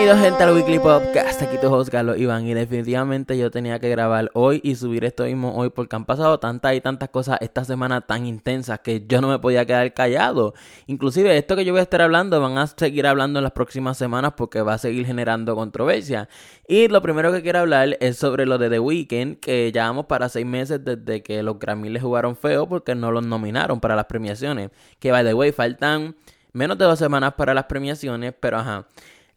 Bienvenidos gente al Weekly Podcast, aquí tu host Carlos Iván y definitivamente yo tenía que grabar hoy y subir esto mismo hoy porque han pasado tantas y tantas cosas esta semana tan intensas que yo no me podía quedar callado. Inclusive esto que yo voy a estar hablando van a seguir hablando en las próximas semanas porque va a seguir generando controversia. Y lo primero que quiero hablar es sobre lo de The Weeknd que llevamos para seis meses desde que los Grammy le jugaron feo porque no los nominaron para las premiaciones. Que by the way faltan menos de dos semanas para las premiaciones, pero ajá.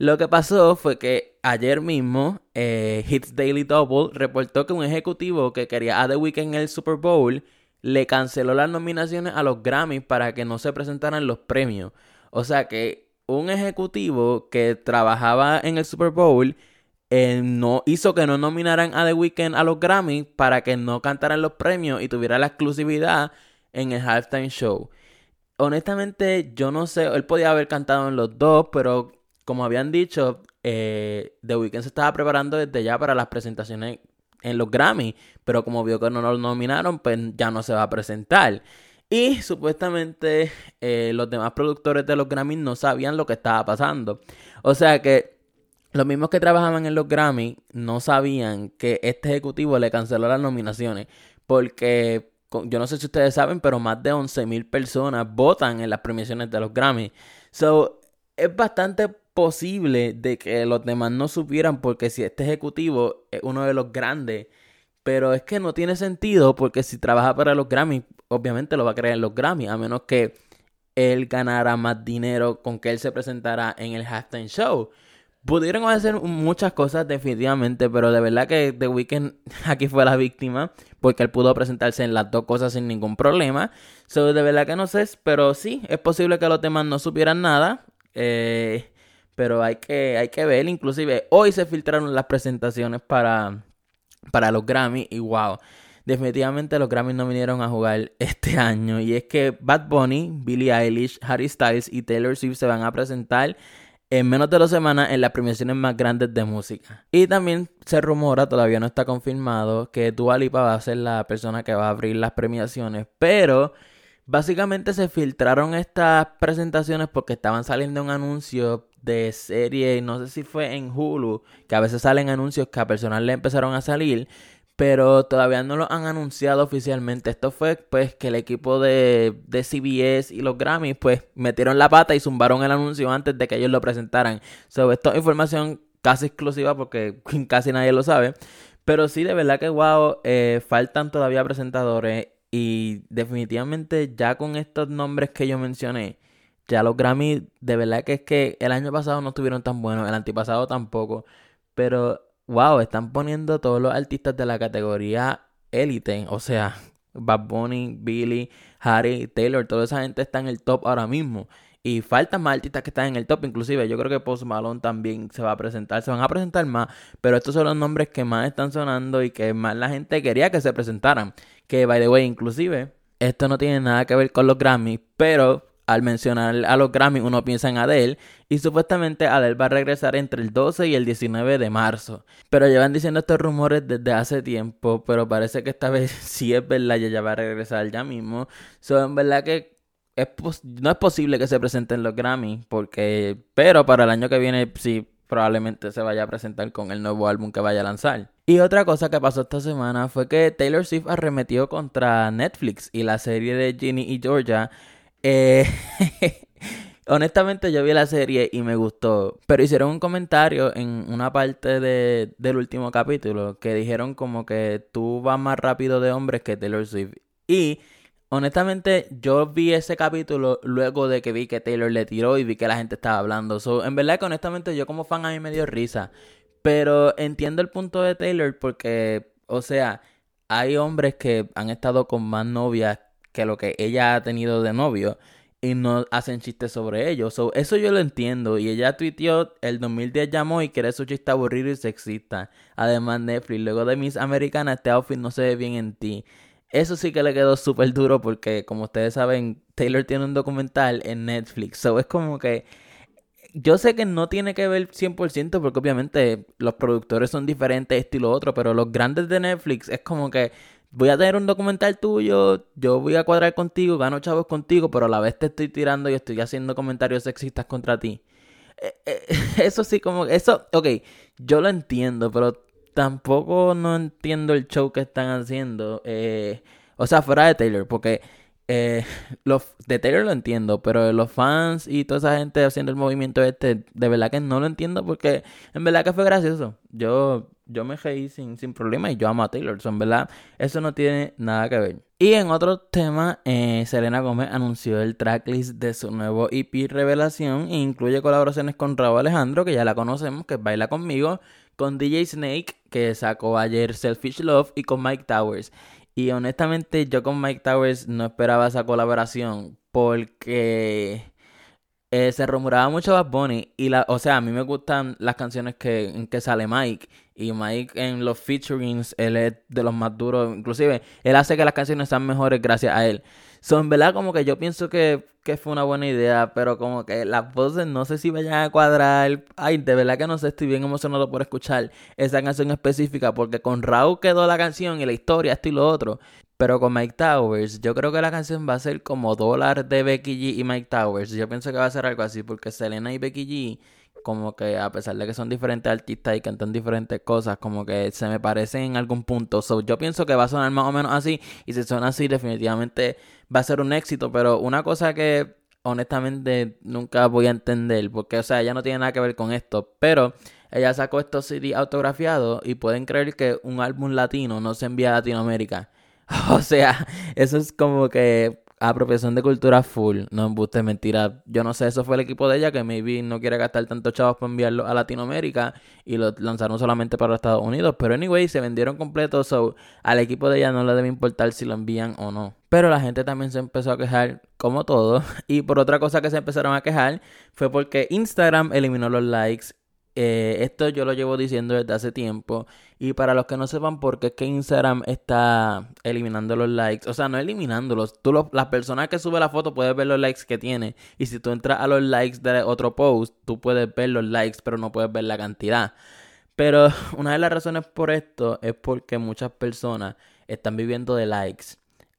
Lo que pasó fue que ayer mismo eh, Hits Daily Double reportó que un ejecutivo que quería a The Weeknd en el Super Bowl le canceló las nominaciones a los Grammys para que no se presentaran los premios. O sea que un ejecutivo que trabajaba en el Super Bowl eh, no hizo que no nominaran a The Weeknd a los Grammys para que no cantaran los premios y tuviera la exclusividad en el halftime show. Honestamente, yo no sé, él podía haber cantado en los dos, pero como habían dicho, eh, The Weeknd se estaba preparando desde ya para las presentaciones en los Grammy, pero como vio que no lo nominaron, pues ya no se va a presentar. Y supuestamente eh, los demás productores de los Grammy no sabían lo que estaba pasando. O sea que los mismos que trabajaban en los Grammy no sabían que este ejecutivo le canceló las nominaciones. Porque yo no sé si ustedes saben, pero más de 11.000 personas votan en las premiaciones de los Grammy. So, es bastante posible de que los demás no supieran porque si este ejecutivo es uno de los grandes, pero es que no tiene sentido porque si trabaja para los Grammy, obviamente lo va a creer en los Grammy, a menos que él ganara más dinero con que él se presentara en el halftime show. Pudieron hacer muchas cosas definitivamente, pero de verdad que The Weeknd aquí fue la víctima porque él pudo presentarse en las dos cosas sin ningún problema. So, de verdad que no sé, pero sí, es posible que los demás no supieran nada. Eh, pero hay que, hay que ver, inclusive hoy se filtraron las presentaciones para, para los Grammy y wow, definitivamente los Grammy no vinieron a jugar este año. Y es que Bad Bunny, Billie Eilish, Harry Styles y Taylor Swift se van a presentar en menos de dos semanas en las premiaciones más grandes de música. Y también se rumora, todavía no está confirmado, que Dua Lipa va a ser la persona que va a abrir las premiaciones, pero básicamente se filtraron estas presentaciones porque estaban saliendo un anuncio de serie, no sé si fue en Hulu, que a veces salen anuncios que a personas le empezaron a salir, pero todavía no lo han anunciado oficialmente. Esto fue pues que el equipo de, de CBS y los Grammys pues metieron la pata y zumbaron el anuncio antes de que ellos lo presentaran. sobre esto es información casi exclusiva porque casi nadie lo sabe. Pero sí, de verdad que wow, eh, faltan todavía presentadores y definitivamente ya con estos nombres que yo mencioné, ya los Grammy, de verdad que es que el año pasado no estuvieron tan buenos, el antipasado tampoco. Pero, wow, están poniendo todos los artistas de la categoría élite. O sea, Bad Bunny, Billy, Harry, Taylor, toda esa gente está en el top ahora mismo. Y faltan más artistas que están en el top. Inclusive yo creo que Post Malone también se va a presentar. Se van a presentar más. Pero estos son los nombres que más están sonando y que más la gente quería que se presentaran. Que, by the way, inclusive, esto no tiene nada que ver con los Grammy. Pero al mencionar a los Grammy uno piensa en Adele y supuestamente Adele va a regresar entre el 12 y el 19 de marzo. Pero llevan diciendo estos rumores desde hace tiempo, pero parece que esta vez sí es verdad y ella va a regresar ya mismo. So, en verdad que no es posible que se presenten los Grammy, porque pero para el año que viene sí probablemente se vaya a presentar con el nuevo álbum que vaya a lanzar. Y otra cosa que pasó esta semana fue que Taylor Swift arremetió contra Netflix y la serie de Ginny y Georgia eh, honestamente yo vi la serie y me gustó, pero hicieron un comentario en una parte de, del último capítulo que dijeron como que tú vas más rápido de hombres que Taylor Swift. Y honestamente yo vi ese capítulo luego de que vi que Taylor le tiró y vi que la gente estaba hablando. So, en verdad que honestamente yo como fan a mí me dio risa. Pero entiendo el punto de Taylor porque, o sea, hay hombres que han estado con más novias que lo que ella ha tenido de novio y no hacen chistes sobre ello. eso yo lo entiendo. Y ella tuiteó, el 2010 llamó y quiere su chiste aburrido y sexista. Además, Netflix, luego de Miss Americana, este outfit no se ve bien en ti. Eso sí que le quedó súper duro porque, como ustedes saben, Taylor tiene un documental en Netflix. So, es como que... Yo sé que no tiene que ver 100% porque obviamente los productores son diferentes, esto y lo otro, pero los grandes de Netflix es como que voy a tener un documental tuyo, yo voy a cuadrar contigo, gano chavos contigo, pero a la vez te estoy tirando y estoy haciendo comentarios sexistas contra ti. eh, eh, eso sí, como, eso, ok, yo lo entiendo, pero tampoco no entiendo el show que están haciendo. Eh, o sea, fuera de Taylor, porque eh, los de Taylor lo entiendo, pero los fans y toda esa gente haciendo el movimiento este, de verdad que no lo entiendo porque en verdad que fue gracioso. Yo, yo me reí sin, sin problema y yo amo a Taylor. en verdad, eso no tiene nada que ver. Y en otro tema, eh, Selena Gómez anunció el tracklist de su nuevo EP Revelación e incluye colaboraciones con Raúl Alejandro, que ya la conocemos, que baila conmigo, con DJ Snake, que sacó ayer Selfish Love, y con Mike Towers. Y honestamente yo con Mike Towers no esperaba esa colaboración porque eh, se rumoraba mucho Bad Bunny y la, o sea, a mí me gustan las canciones que, en que sale Mike y Mike en los featurings, él es de los más duros, inclusive él hace que las canciones sean mejores gracias a él. Son, verdad, como que yo pienso que, que fue una buena idea, pero como que las voces no sé si vayan a cuadrar. Ay, de verdad que no sé, estoy bien emocionado por escuchar esa canción específica, porque con Raúl quedó la canción y la historia, esto y lo otro. Pero con Mike Towers, yo creo que la canción va a ser como dólar de Becky G y Mike Towers. Yo pienso que va a ser algo así, porque Selena y Becky G como que a pesar de que son diferentes artistas y cantan diferentes cosas, como que se me parecen en algún punto. So, yo pienso que va a sonar más o menos así y si suena así definitivamente va a ser un éxito, pero una cosa que honestamente nunca voy a entender, porque o sea, ella no tiene nada que ver con esto, pero ella sacó estos CD autografiados y pueden creer que un álbum latino no se envía a Latinoamérica. O sea, eso es como que apropiación de cultura full. No embuste, mentira. Yo no sé, eso fue el equipo de ella que maybe no quiere gastar tantos chavos para enviarlo a Latinoamérica y lo lanzaron solamente para Estados Unidos. Pero anyway, se vendieron completos, so al equipo de ella no le debe importar si lo envían o no. Pero la gente también se empezó a quejar, como todo. Y por otra cosa que se empezaron a quejar fue porque Instagram eliminó los likes eh, esto yo lo llevo diciendo desde hace tiempo. Y para los que no sepan por qué es que Instagram está eliminando los likes. O sea, no eliminándolos. Tú las personas que suben la foto puedes ver los likes que tiene. Y si tú entras a los likes de otro post, tú puedes ver los likes, pero no puedes ver la cantidad. Pero una de las razones por esto es porque muchas personas están viviendo de likes.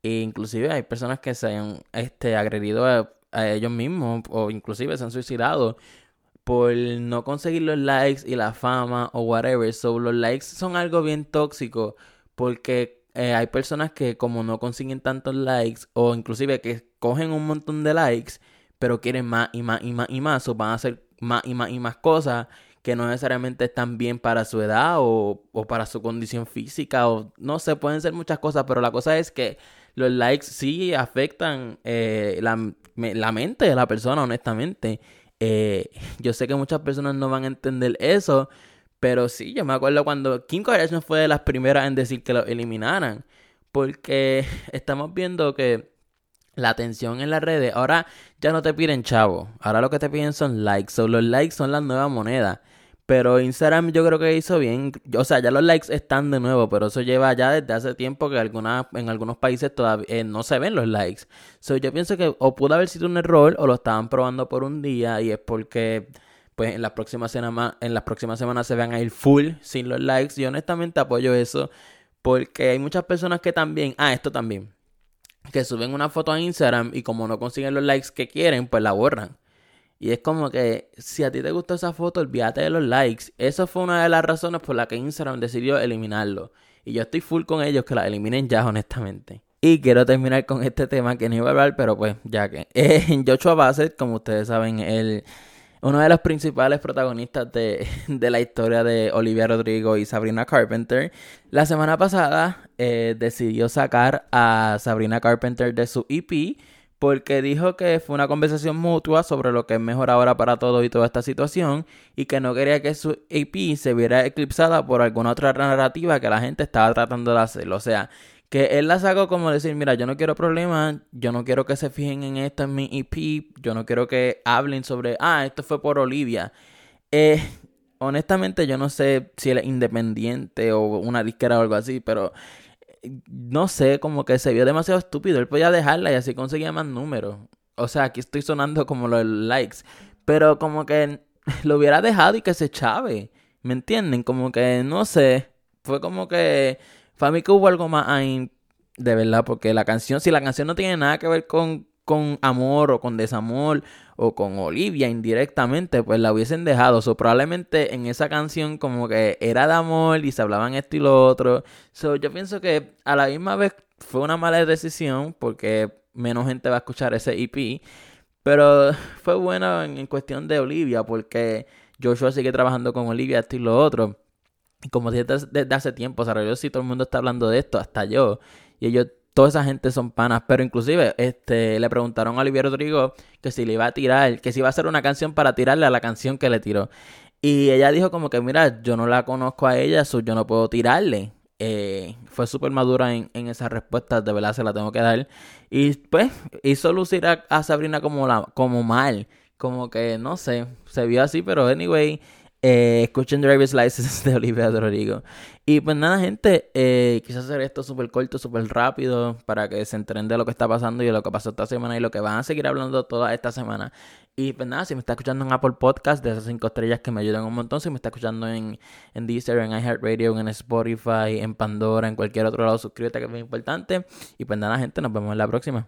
E inclusive hay personas que se han este, agredido a, a ellos mismos o inclusive se han suicidado por no conseguir los likes y la fama o whatever. So, los likes son algo bien tóxico porque eh, hay personas que como no consiguen tantos likes o inclusive que cogen un montón de likes pero quieren más y más y más y más o van a hacer más y más y más cosas que no necesariamente están bien para su edad o, o para su condición física o no sé, pueden ser muchas cosas, pero la cosa es que los likes sí afectan eh, la, la mente de la persona, honestamente. Eh, yo sé que muchas personas no van a entender eso, pero sí, yo me acuerdo cuando Kim Kardashian fue de las primeras en decir que lo eliminaran, porque estamos viendo que la atención en las redes, ahora ya no te piden chavo, ahora lo que te piden son likes, o los likes son la nueva moneda. Pero Instagram yo creo que hizo bien. O sea, ya los likes están de nuevo, pero eso lleva ya desde hace tiempo que alguna, en algunos países todavía eh, no se ven los likes. So, yo pienso que o pudo haber sido un error o lo estaban probando por un día y es porque pues en las próximas semanas en las próximas semanas se van a ir full sin los likes. Y honestamente apoyo eso porque hay muchas personas que también, ah, esto también, que suben una foto a Instagram y como no consiguen los likes que quieren, pues la borran. Y es como que si a ti te gustó esa foto, olvídate de los likes. Esa fue una de las razones por las que Instagram decidió eliminarlo. Y yo estoy full con ellos que la eliminen ya, honestamente. Y quiero terminar con este tema que no iba a hablar, pero pues ya que. Eh, Joshua Bassett, como ustedes saben, él uno de los principales protagonistas de, de, la historia de Olivia Rodrigo y Sabrina Carpenter. La semana pasada eh, decidió sacar a Sabrina Carpenter de su EP porque dijo que fue una conversación mutua sobre lo que es mejor ahora para todos y toda esta situación y que no quería que su AP se viera eclipsada por alguna otra narrativa que la gente estaba tratando de hacer. O sea, que él la sacó como decir, mira, yo no quiero problemas, yo no quiero que se fijen en esto en mi EP, yo no quiero que hablen sobre, ah, esto fue por Olivia. Eh, honestamente yo no sé si él es independiente o una disquera o algo así, pero no sé, como que se vio demasiado estúpido. Él podía dejarla y así conseguía más números. O sea, aquí estoy sonando como los likes. Pero como que lo hubiera dejado y que se chave. ¿Me entienden? Como que, no sé. Fue como que... Para mí que hubo algo más ahí. De verdad, porque la canción, si la canción no tiene nada que ver con, con amor o con desamor o con Olivia indirectamente, pues la hubiesen dejado. So, probablemente en esa canción como que era de amor y se hablaban esto y lo otro. So, yo pienso que a la misma vez fue una mala decisión porque menos gente va a escuchar ese EP. Pero fue bueno en, cuestión de Olivia porque Joshua sigue trabajando con Olivia, esto y lo otro. Y como desde, desde hace tiempo, o sea, yo sí todo el mundo está hablando de esto, hasta yo. Y ellos toda esa gente son panas. Pero inclusive, este, le preguntaron a Olivia Rodrigo que si le iba a tirar, que si iba a hacer una canción para tirarle a la canción que le tiró. Y ella dijo como que, mira, yo no la conozco a ella, so yo no puedo tirarle. Eh, fue súper madura en, en esa respuesta, de verdad se la tengo que dar. Y pues hizo lucir a, Sabrina como, la, como mal, como que no sé, se vio así, pero anyway, eh, escuchen Driver's License de Olivia Rodrigo. Y pues nada, gente, eh, quise hacer esto súper corto, súper rápido, para que se enteren de lo que está pasando y de lo que pasó esta semana y lo que van a seguir hablando toda esta semana. Y pues nada, si me está escuchando en Apple Podcast, de esas cinco estrellas que me ayudan un montón, si me está escuchando en, en Deezer, en iHeartRadio, en Spotify, en Pandora, en cualquier otro lado, suscríbete que es muy importante. Y pues nada, gente, nos vemos en la próxima.